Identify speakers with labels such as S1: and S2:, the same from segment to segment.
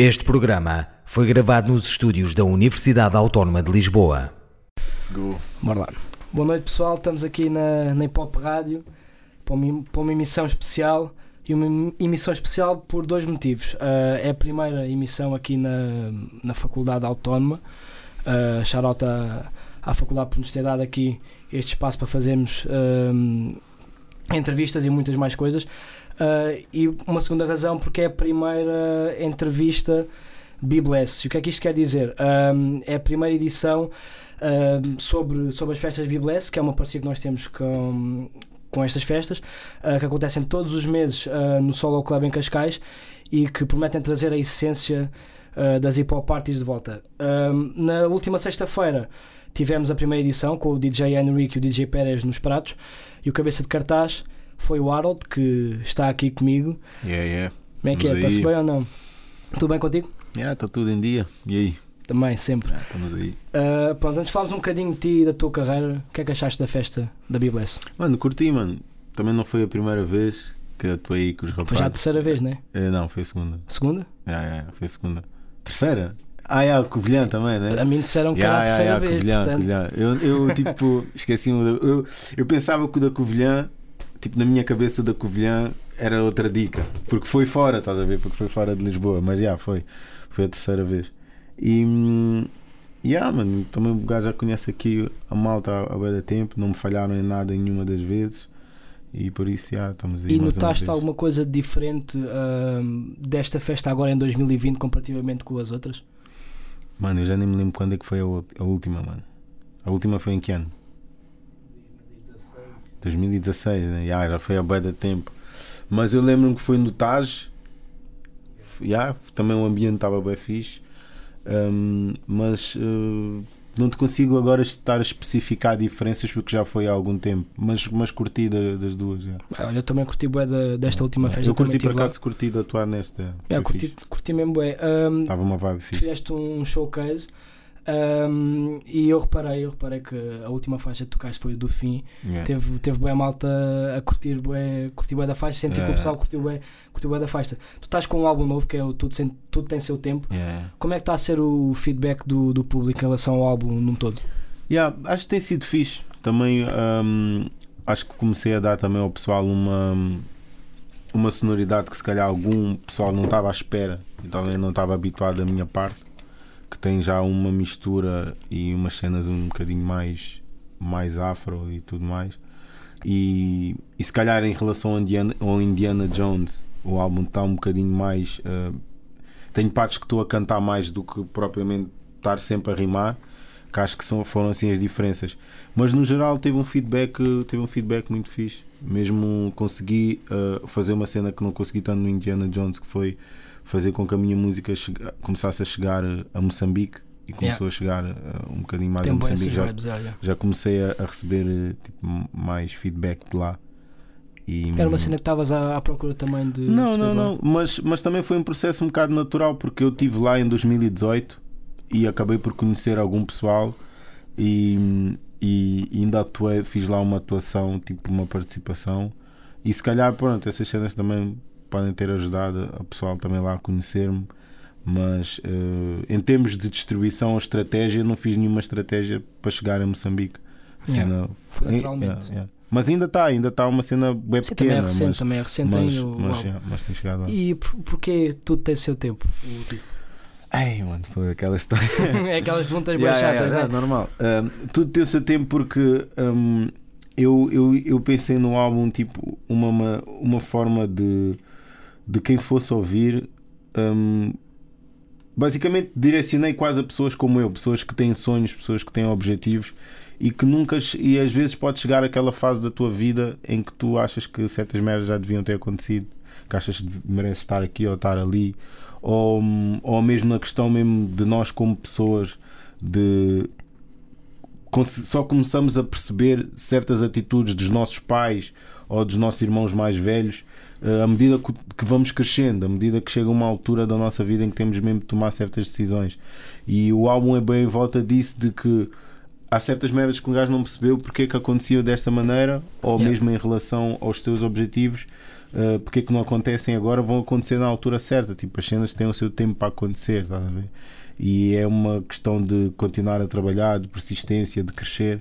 S1: Este programa foi gravado nos estúdios da Universidade Autónoma de Lisboa.
S2: Bora lá. Boa noite pessoal, estamos aqui na, na Hip Hop Rádio para uma, para uma emissão especial e uma emissão especial por dois motivos. Uh, é a primeira emissão aqui na, na Faculdade Autónoma. Uh, shout à, à Faculdade por nos ter dado aqui este espaço para fazermos uh, entrevistas e muitas mais coisas. Uh, e uma segunda razão porque é a primeira entrevista Bibless. O que é que isto quer dizer? Um, é a primeira edição uh, sobre, sobre as festas Bibless, que é uma parceria que nós temos com, com estas festas, uh, que acontecem todos os meses uh, no Solo Club em Cascais e que prometem trazer a essência das hip hop parties de volta. na última sexta-feira tivemos a primeira edição com o DJ Henrique e o DJ Pérez nos pratos e o cabeça de cartaz foi o Harold que está aqui comigo.
S3: Yeah, yeah.
S2: Como é que é? Está-se bem ou não? Tudo bem contigo?
S3: Yeah, está tudo em dia. E aí?
S2: Também, sempre.
S3: Yeah, estamos aí.
S2: Uh, pronto, antes de falarmos um bocadinho de ti e da tua carreira, o que é que achaste da festa da Bibless?
S3: Mano, curti, mano. Também não foi a primeira vez que atuei aí com os rapazes.
S2: Foi já a terceira vez, né?
S3: É, não, foi a segunda.
S2: Segunda?
S3: Yeah, yeah, foi a segunda. Terceira? Ah, yeah, o Covilhã também, né?
S2: A mim disseram que
S3: yeah,
S2: era a terceira
S3: yeah,
S2: vez.
S3: Covilhã,
S2: portanto-
S3: Covilhã. Eu, eu tipo, esqueci-me. Eu, eu pensava que o da Covilhã, tipo, na minha cabeça, da Covilhã era outra dica. Porque foi fora, estás a ver? Porque foi fora de Lisboa. Mas já, foi. Foi a terceira vez. E. hum, Yeah, mano, também o gajo já conhece aqui a malta há de tempo, não me falharam em nada nenhuma das vezes e por isso já estamos aí.
S2: E notaste alguma coisa diferente ahm, desta festa agora em 2020 comparativamente com as outras?
S3: Mano, eu já nem me lembro quando é que foi a última, mano. A última foi em que ano? 2016, né? Já, já foi há bué de tempo. Mas eu lembro-me que foi no Taj. Já, também o ambiente estava bem fixe. Hum, mas eh, não te consigo agora estar a especificar diferenças porque já foi há algum tempo. Mas, mas curti da- das duas. Já.
S2: Ah, Olha, eu também curti bué da- desta última festa.
S3: eu curti por
S2: lá.
S3: acaso, curti de atuar nesta. Foi
S2: curti,
S3: fixe.
S2: curti mesmo bué. Ahm,
S3: Estava uma vibe fixe.
S2: fizeste um showcase ahm, e eu reparei, eu reparei que a última faixa que tocaste foi o do fim.
S3: Yeah.
S2: Teve, teve bué malta a curtir bué, curtir bué da faixa, senti que
S3: É.
S2: o pessoal curtiu bué, curtiu bué da faixa. Tu estás com um álbum novo que é o Tudo, Sem- Tudo Tem Seu Tempo.
S3: Yeah.
S2: Como é que está a ser o feedback do, do público em relação ao álbum num todo?
S3: Yeah, acho que tem sido fixe. Também hum, acho que comecei a dar também ao pessoal uma, uma sonoridade que se calhar algum pessoal não estava à espera e talvez não estava habituado da minha parte. Que tem já uma mistura e umas cenas um bocadinho mais, mais afro e tudo mais. E, e se calhar em relação ao Indiana, ao Indiana Jones, o álbum está um bocadinho mais. uh, partes que estou a cantar mais do que propriamente estar sempre a rimar que acho que são, foram assim as diferenças. Mas no geral teve um feedback, teve um feedback muito fixe. Mesmo consegui uh, fazer uma cena que não consegui tanto no Indiana Jones, que foi fazer com que a minha música chega- começasse a chegar uh, a Moçambique e começou a chegar uh, um bocadinho mais
S2: Tem
S3: a Moçambique. Já,
S2: vibes,
S3: já comecei a, a receber uh, tipo, mais feedback de lá. E,
S2: Era uma cena que estavas à, à procura também de.
S3: não, não,
S2: lá.
S3: não. Mas, mas também foi um processo um bocado natural porque eu estive lá em 2018 e acabei por conhecer algum pessoal e, e ainda atuei, fiz lá uma atuação, tipo uma participação. E se calhar, pronto, essas cenas também podem ter ajudado a pessoal também lá a conhecer-me. Mas eh, em termos de distribuição ou estratégia, não fiz nenhuma estratégia para chegar a Moçambique. A cena
S2: naturalmente.
S3: yeah, yeah. Mas ainda está, ainda está uma cena bem
S2: Sim, também é
S3: pequena.
S2: recente,
S3: mas,
S2: também é recente
S3: mas,
S2: ainda o
S3: mas, mas tem chegado lá.
S2: E por, porquê tudo tem seu tempo? o título?
S3: Ai, mano, foi aquela história.
S2: é aquelas perguntas
S3: Yeah, yeah,
S2: chatas,
S3: yeah,
S2: né?
S3: normal. Um, tudo tem o seu tempo porque um, eu, eu, eu pensei no álbum tipo uma, uma, uma forma de, de quem fosse ouvir. um, basicamente direcionei quase a pessoas como eu, pessoas que têm sonhos, pessoas que têm objetivos e que nunca e às vezes pode chegar aquela fase da tua vida em que tu achas que certas merdas já deviam ter acontecido, que achas que mereces estar aqui ou estar ali, ou, ou mesmo na questão mesmo de nós como pessoas de só começamos a perceber certas atitudes dos nossos pais ou dos nossos irmãos mais velhos eh, à medida que vamos crescendo, à medida que chega uma altura da nossa vida em que temos mesmo de tomar certas decisões. E o álbum é bem em volta disso de que há certas merdas que o gajo não percebeu porque é que aconteciam desta maneira, ou
S2: Yeah.
S3: mesmo em relação aos teus objetivos, uh, porque é que não acontecem agora, vão acontecer na altura certa. Tipo, as cenas têm o seu tempo para acontecer, estás a ver? E é uma questão de continuar a trabalhar, de persistência, de crescer.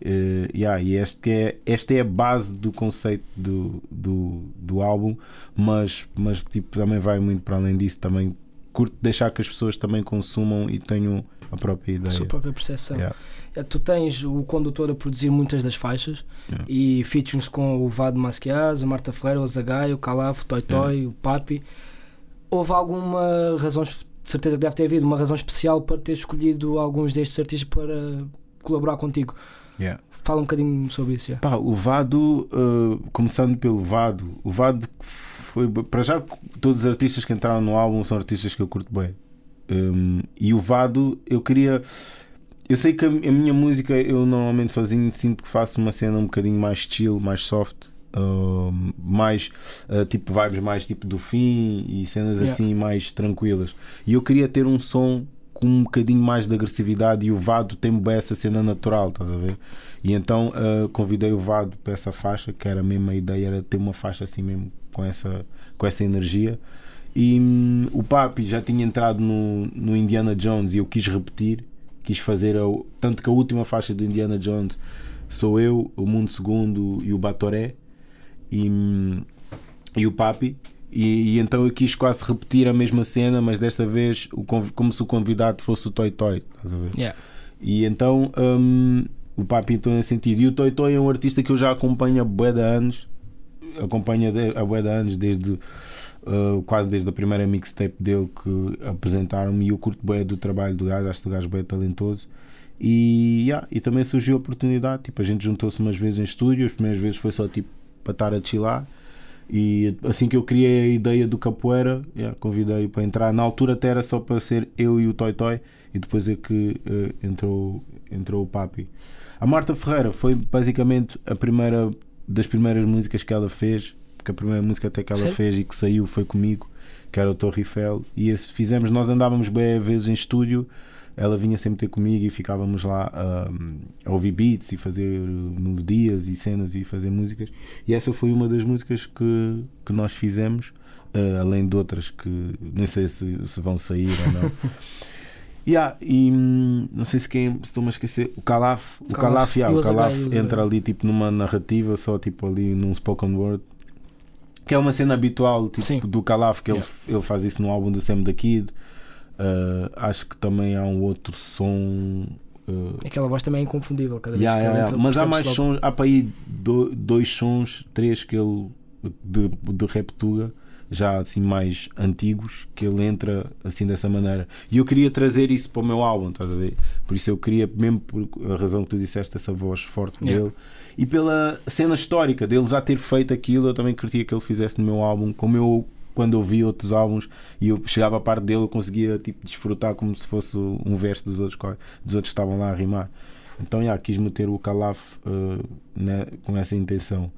S3: Uh, yeah, e este é, esta é a base do conceito do, do, do álbum, mas, mas tipo, também vai muito para além disso. Também curto deixar que as pessoas também consumam e tenham a própria
S2: A
S3: ideia.
S2: sua própria percepção.
S3: Yeah.
S2: É, Tu tens o condutor a produzir muitas das faixas
S3: Yeah.
S2: e featurings com o Vado Masquiaz, a Marta Ferreira, o Zagaio, o Calaf, o Toy Toy, o Papi. Houve alguma razão, de certeza que deve ter havido uma razão especial para ter escolhido alguns destes artistas para colaborar contigo.
S3: Yeah.
S2: Fala um bocadinho sobre isso.
S3: Pá, o Vado, uh, começando pelo Vado, o Vado foi. Para já, todos os artistas que entraram no álbum são artistas que eu curto bem. Um, e o Vado, eu queria. Eu sei que a, a minha música, eu normalmente sozinho sinto que faço uma cena um bocadinho mais chill, mais soft, uh, mais uh, tipo vibes mais tipo do fim e cenas
S2: Yeah.
S3: assim mais tranquilas. E eu queria ter um som com um bocadinho mais de agressividade e o Vado tem bem essa cena natural, estás a ver? E então uh, convidei o Vado para essa faixa, que era a mesma ideia, era ter uma faixa assim mesmo com essa, com essa energia. E hum, o Papi já tinha entrado no, no Indiana Jones e eu quis repetir, quis fazer a, tanto que a última faixa do Indiana Jones sou eu, o Mundo Segundo e o Batoré e, hum, e o Papi. E, e então eu quis quase repetir a mesma cena, mas desta vez o como se o convidado fosse o Toy Toy, estás a ver?
S2: Yeah.
S3: E então hum, o Papi então nesse sentido. E o Toy Toy é um artista que eu já acompanho há bué de anos. Acompanho há bué de anos, desde uh, quase desde a primeira mixtape dele que apresentaram-me. E eu curto bué do trabalho do gajo, acho que o gajo bué talentoso. E, yeah, e também surgiu a oportunidade. Tipo, a gente juntou-se umas vezes em estúdio. As primeiras vezes foi só tipo para estar a chilar. E assim que eu criei a ideia do Capoeira, yeah, convidei-o para entrar. Na altura até era só para ser eu e o Toy Toy, e depois é que eh, entrou, entrou o Papi. A Marta Ferreira foi basicamente a primeira das primeiras músicas que ela fez, porque a primeira música até que ela
S2: Sério?
S3: fez e que saiu foi comigo, que era o Torre Eiffel. E esse fizemos, nós andávamos bem vezes em estúdio. Ela vinha sempre ter comigo e ficávamos lá ahm, a ouvir beats e fazer uh, melodias e cenas e fazer músicas. E essa foi uma das músicas que, que nós fizemos, uh, além de outras que nem sei se, se vão sair ou não. Yeah, e hum, não sei se quem se estou-me a esquecer. O Calaf, o
S2: Calaf.
S3: Calaf, yeah,
S2: o
S3: Calaf entra
S2: Azaghai.
S3: ali tipo numa narrativa, só tipo ali num spoken word. Que é uma cena habitual tipo,
S2: Sim.
S3: do Calaf, que
S2: Yeah.
S3: ele, ele faz isso no álbum do Sam da Kid. Uh, acho que também há um outro som. uh,
S2: Aquela voz também é inconfundível cada vez
S3: Yeah,
S2: que
S3: yeah,
S2: entra,
S3: Mas há mais
S2: logo.
S3: sons, há para aí do- dois sons, três que ele de, de já assim mais antigos, que ele entra assim dessa maneira. E eu queria trazer isso para o meu álbum, estás a ver? Por isso eu queria, mesmo por a razão que tu disseste, essa voz forte
S2: Yeah.
S3: dele. E pela cena histórica dele já ter feito aquilo, eu também queria que ele fizesse no meu álbum, como eu quando eu vi outros álbuns e eu chegava à parte dele, eu conseguia tipo, desfrutar como se fosse um verso dos outros, dos outros que estavam lá a rimar. Então, já, quis meter o Calaf uh, né, com essa intenção.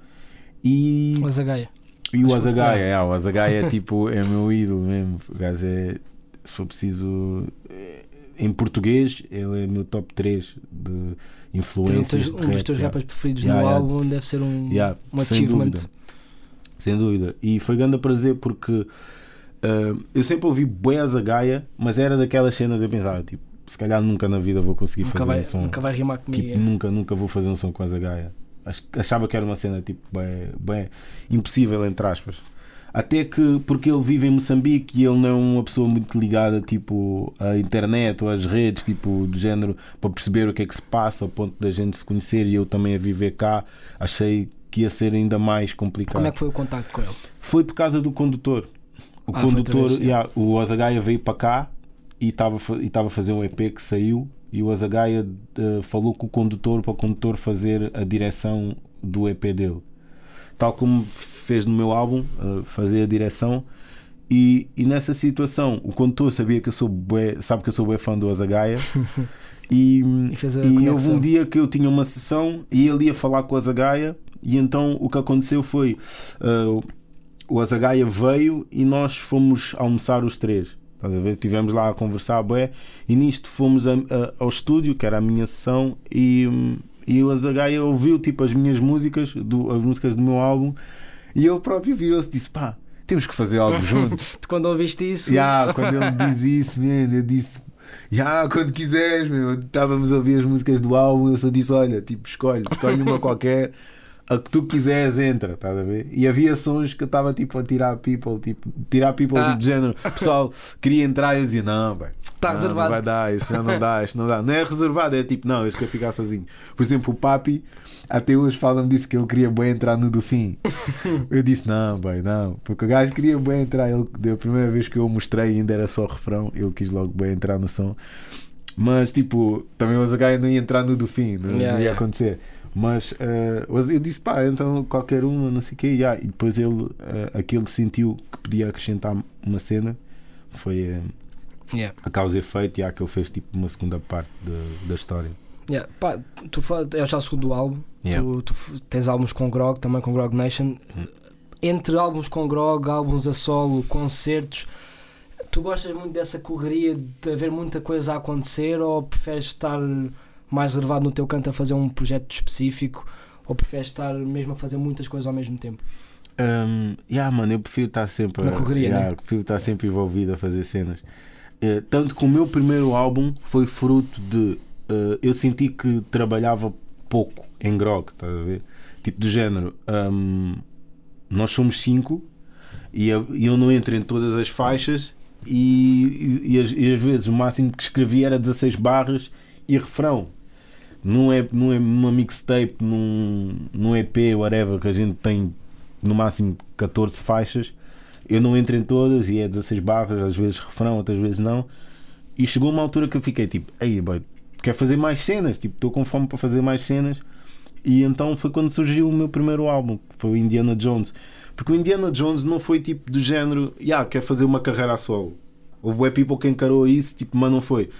S3: E,
S2: O Azagaia.
S3: E o Azagaia, é, o Azagaia é tipo, é meu ídolo mesmo. O gajo é, se for preciso, é, em português, ele é meu top 3 de
S2: um,
S3: influências.
S2: teus-
S3: de
S2: um dos
S3: rap,
S2: teus
S3: já.
S2: rappers preferidos
S3: Yeah,
S2: no
S3: yeah.
S2: álbum deve ser um,
S3: Yeah,
S2: um
S3: sem
S2: achievement.
S3: dúvida. Sem dúvida. E foi grande prazer porque ah, eu sempre ouvi bué a Zagaia, mas era daquelas cenas eu pensava, tipo, se calhar nunca na vida vou conseguir
S2: Nunca
S3: fazer
S2: vai,
S3: um som.
S2: nunca vai rimar comigo.
S3: Tipo,
S2: é.
S3: nunca, nunca vou fazer um som com a Zagaia. Ach- Achava que era uma cena tipo bem, bem impossível, entre aspas. Até que, porque ele vive em Moçambique e ele não é uma pessoa muito ligada tipo, à internet ou às redes, tipo, do género, para perceber o que é que se passa, ao ponto da gente se conhecer e eu também a viver cá, achei que ia ser ainda mais complicado.
S2: Como é que foi o contacto com ele?
S3: Foi por causa do condutor. O
S2: Ah,
S3: condutor,
S2: através,
S3: yeah, o Azagaia veio para cá e estava e estava a fazer um EP que saiu e o Azagaia eh, falou com o condutor para o condutor fazer a direção do EP dele. Tal como fez no meu álbum, eh, fazer a direção. E, e nessa situação, o condutor sabia que eu sou bué, sabe que eu sou bem fã do Azagaia. e,
S2: E
S3: e houve um dia que eu tinha uma sessão e ele ia falar com o Azagaia. E então o que aconteceu foi eh, o Azagaia veio e nós fomos almoçar os três. Estás a ver? Estivemos lá a conversar, bué, e nisto fomos a- a- ao estúdio, que era a minha sessão, e, e o Azagaia ouviu tipo as minhas músicas, do, as músicas do meu álbum, e ele próprio virou-se e disse: pá, temos que fazer algo juntos.
S2: Quando ouviste isso,
S3: Ya, quando ele diz isso, man, eu disse. Ya, quando quiseres, meu. Estávamos a ouvir as músicas do álbum, eu só disse: olha, tipo, escolhe, escolhe uma qualquer, a que tu quiseres, entra, estás a ver? E havia sons que eu estava tipo a tirar people, tipo, tirar people
S2: Ah.
S3: tipo, de género. O pessoal queria entrar e eu dizia: não, velho.
S2: Tá
S3: não,
S2: reservado.
S3: Não vai dar, isso já não dá, isto não dá. Não é reservado, é tipo, não, eu quero ficar sozinho. Por exemplo, o Papi, até hoje fala-me disso que ele queria bem entrar no do fim. Eu disse, não, bem, não. Porque o gajo queria bem entrar. Ele, da primeira vez que eu mostrei, ainda era só refrão. Ele quis logo bem entrar no som. Mas, tipo, também o Azagaia não ia entrar no do fim, não, não
S2: Yeah,
S3: ia
S2: yeah.
S3: acontecer. Mas eh, eu disse, pá, então qualquer uma, não sei o quê. yeah. E depois ele, eh, aquele sentiu que podia acrescentar uma cena. Foi eh,
S2: Yeah.
S3: a causa e efeito. E há que ele fez tipo uma segunda parte da- da história.
S2: Yeah. Pá, tu é já o segundo álbum.
S3: Yeah.
S2: Tu, tu tens álbuns com Grog, também com Grog Nation.
S3: Hum.
S2: Entre álbuns com Grog, álbuns a solo, concertos, tu gostas muito dessa correria de haver muita coisa a acontecer ou preferes estar mais reservado no teu canto a fazer um projeto específico ou preferes estar mesmo a fazer muitas coisas ao mesmo tempo?
S3: Um, yeah, mano, eu prefiro estar sempre
S2: Na correria,
S3: yeah,
S2: né?
S3: prefiro estar sempre envolvido a fazer cenas. Eh, tanto que o meu primeiro álbum foi fruto de eh, eu senti que trabalhava pouco em grog, estás a ver? Tipo do género, um, nós somos cinco e eu não entro em todas as faixas e, e, e às, vezes o máximo que escrevi era 16 barras e refrão. Não é, não é numa mixtape, num, num EP, whatever, que a gente tem no máximo 14 faixas. Eu não entro em todas e é 16 barras, às vezes refrão, outras vezes não. E chegou uma altura que eu fiquei tipo, ei, boy, quero fazer mais cenas, tipo, estou com fome para fazer mais cenas. E então foi quando surgiu o meu primeiro álbum, que foi o Indiana Jones. Porque o Indiana Jones não foi tipo do género, yeah, quer fazer uma carreira a solo. Houve web people que encarou isso, tipo, mas não foi.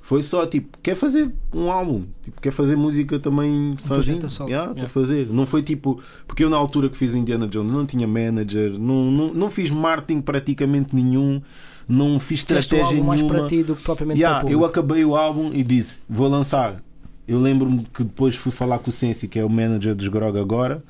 S3: Foi só tipo, quer fazer um álbum, tipo, quer fazer música também sozinho.
S2: projeto a solo,
S3: Yeah,
S2: yeah.
S3: Quer fazer. Não foi tipo, porque eu na altura que fiz o Indiana Jones não tinha manager, não, não, não fiz marketing praticamente nenhum, não fiz
S2: Fizeste
S3: estratégia
S2: mais
S3: nenhuma.
S2: para ti do que propriamente
S3: Yeah,
S2: para o
S3: eu acabei o álbum e disse: Vou lançar. Eu lembro-me que depois fui falar com o Sensi, que é o manager dos Grog agora,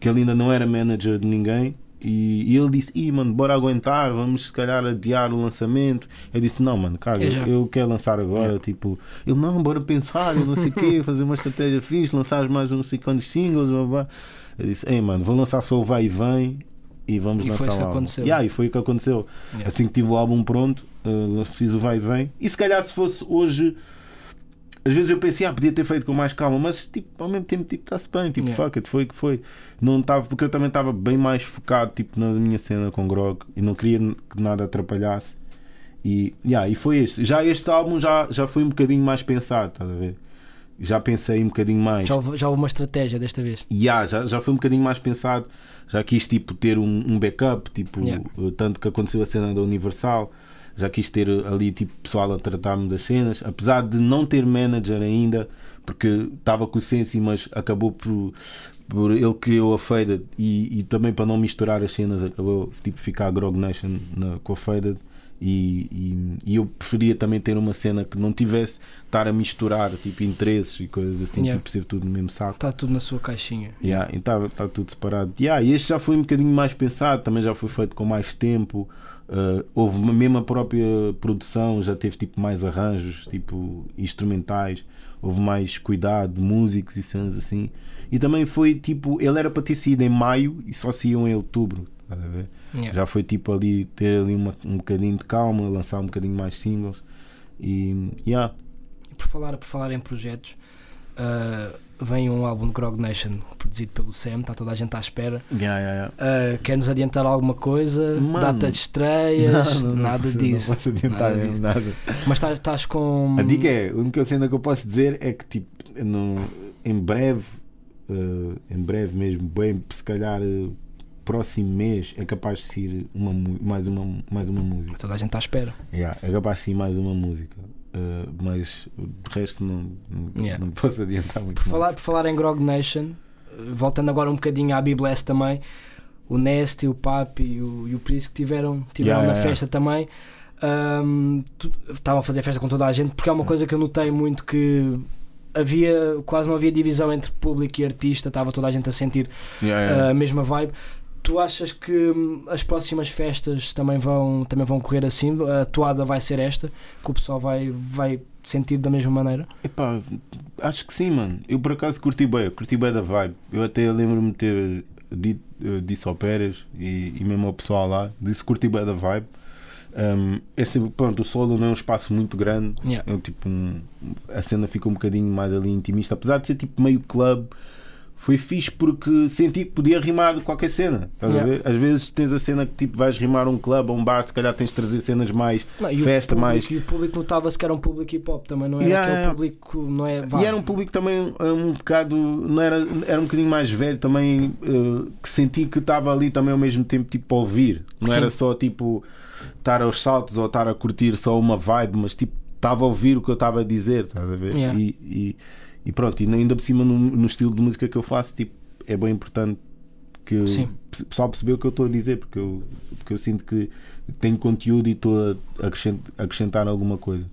S3: que ele ainda não era manager de ninguém. E, e ele disse: Ih, mano, bora aguentar, vamos se calhar adiar o lançamento. Eu disse: Não, mano, cara,
S2: É já.
S3: eu quero lançar agora. Tipo, ele: Não, bora pensar, eu não sei o quê, fazer uma estratégia fixe, lançar mais não sei quantos singles. Blá, blá. Eu disse: Ei, mano, vou lançar só o Vai e Vem e vamos
S2: E foi
S3: lançar
S2: isso
S3: o álbum.
S2: aconteceu.
S3: Yeah, e foi o que aconteceu.
S2: Yeah.
S3: Assim que tive o álbum pronto, uh, fiz o vai e vem. E se calhar se fosse hoje, às vezes eu pensei, ah, podia ter feito com mais calma, mas tipo, ao mesmo tempo, tipo, está-se bem, tipo,
S2: Yeah.
S3: fuck it, foi que foi. Não estava, porque eu também estava bem mais focado, tipo, na minha cena com Grog e não queria que nada atrapalhasse. E, yeah, e foi este. Já este álbum já, já foi um bocadinho mais pensado, estás a ver? Já pensei um bocadinho mais.
S2: Já houve, já houve uma estratégia desta vez.
S3: Yeah, já, já foi um bocadinho mais pensado. Já quis tipo, ter um, um backup, tipo,
S2: Yeah.
S3: tanto que aconteceu a cena da Universal. Já quis ter ali tipo, pessoal a tratar-me das cenas. Apesar de não ter manager ainda, porque estava com o Sensi, mas acabou por, por ele criou a Faded e, e também para não misturar as cenas, acabou tipo, ficar a Grog Nation na, com a Faded. E, e, e eu preferia também ter uma cena que não tivesse estar a misturar tipo interesses e coisas assim,
S2: Yeah.
S3: tipo ser tudo no mesmo saco.
S2: Está tudo na sua caixinha.
S3: Yeah, e está tá tudo separado. Yeah, e este já foi um bocadinho mais pensado, também já foi feito com mais tempo. Uh, houve uma mesma própria produção, já teve tipo mais arranjos, tipo instrumentais, houve mais cuidado, músicos e cenas assim. E também foi tipo, ele era para ter saído em maio e só saiu em outubro. Estás a ver?
S2: Yeah.
S3: Já foi tipo ali ter ali uma, um bocadinho de calma, lançar um bocadinho mais singles. E yeah,
S2: Por falar, por falar em projetos, ah, vem um álbum de Grog Nation produzido pelo Sam, está toda a gente à espera.
S3: yeah, yeah, yeah.
S2: Ah, Quer-nos adiantar alguma coisa?
S3: Mano.
S2: Data de estreias?
S3: Não, não, não
S2: nada
S3: posso-
S2: disso.
S3: Não posso adiantar
S2: Nada disso.
S3: nada.
S2: Mas estás, com.
S3: A dica é, a única cena que eu posso dizer é que tipo, no, em breve, eh, em breve mesmo, bem, se calhar eh, próximo mês é capaz de sair uma, mais, uma, mais uma música.
S2: Toda a gente está à espera.
S3: Yeah, é capaz de sair mais uma música. Eh, mas de resto não, não,
S2: Yeah.
S3: não posso adiantar muito
S2: Por falar, por falar em Grog Nation, eh, voltando agora um bocadinho à Bibless também, o Nest, o Papi e o, e o Prisco tiveram, tiveram
S3: Yeah,
S2: na festa também. Tu- estavam a fazer festa com toda a gente, porque é uma coisa que eu notei muito que havia quase não havia divisão entre público e artista, estava toda a gente a sentir
S3: Yeah, yeah.
S2: a mesma vibe. Tu achas que hum, as próximas festas também vão, também vão correr assim? A toada vai ser esta? Que o pessoal vai, vai sentir da mesma maneira?
S3: Epá, acho que sim, mano. Eu por acaso curti bem, curti bem da vibe. Eu até lembro-me de ter dito, eh, disse ao Pérez e, e mesmo ao pessoal lá, disse curti bem da vibe. Um, é sempre, pronto, o solo não é um espaço muito grande,
S2: Yeah.
S3: é um tipo um, a cena fica um bocadinho mais ali intimista, apesar de ser tipo meio club. Foi fixe porque senti que podia rimar qualquer cena. estás a
S2: Yeah.
S3: ver? Às vezes tens a cena que tipo vais rimar um club ou um bar, se calhar tens de trazer cenas mais
S2: Não,
S3: festa,
S2: público,
S3: mais.
S2: E o público notava-se que era um público hip hop também, não era
S3: Yeah,
S2: aquele público, não é? vá,
S3: E era um público também um bocado, não era, era um bocadinho mais velho também, eh, que senti que estava ali também ao mesmo tempo tipo a ouvir. Não
S2: Sim.
S3: era só tipo estar aos saltos ou estar a curtir só uma vibe, mas tipo estava a ouvir o que eu estava a dizer, estás a ver?
S2: Yeah.
S3: E, e, e pronto, e ainda por cima no, no estilo de música que eu faço, tipo, é bem importante que o pessoal percebeu o que eu estou a dizer, porque eu, porque eu sinto que tenho conteúdo e estou a acrescent- acrescentar alguma coisa.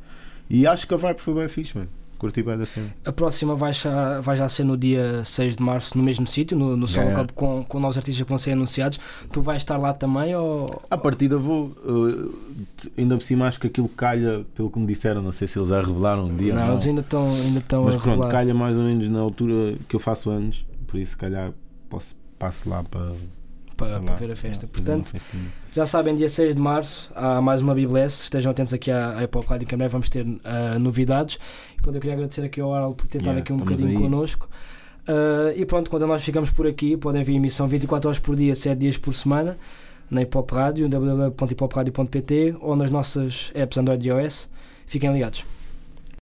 S3: E acho que a vibe foi bem fixe, mano. Curti bem da cena.
S2: A próxima vai já, vai já ser no dia 6 de março, no mesmo sítio, no, no Solo
S3: Yeah.
S2: Club, com, com novos artistas que vão ser anunciados. Tu vais estar lá também ou.
S3: À partida vou. uh, ainda por cima acho que aquilo calha, pelo que me disseram, não sei se eles já revelaram um dia.
S2: não,
S3: não.
S2: eles ainda estão ainda estão
S3: Mas pronto, calha mais ou menos na altura que eu faço anos, por isso se calhar posso, passo lá para,
S2: para, para ver a festa.
S3: é,
S2: Portanto, já sabem, dia 6 de março há mais uma Bibless. Estejam atentos aqui à, à Rádio que em breve vamos ter ah, novidades. E pronto, eu queria agradecer aqui ao Arl por ter estado aqui um bocadinho
S3: aí.
S2: connosco. Ah, e pronto, quando nós ficamos por aqui, podem ver a emissão 24 horas por dia, 7 dias por semana, na Hip Hop Rádio, www.hipopradio.pt ou nas nossas apps Android e iOS. Fiquem ligados.